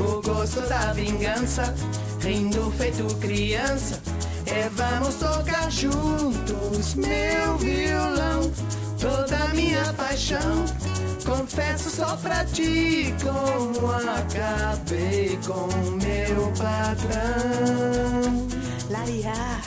o gosto da vingança, rindo feito criança. É vamos tocar juntos, meu violão, toda minha paixão. Confesso só pra ti como acabei com meu patrão. Lariá.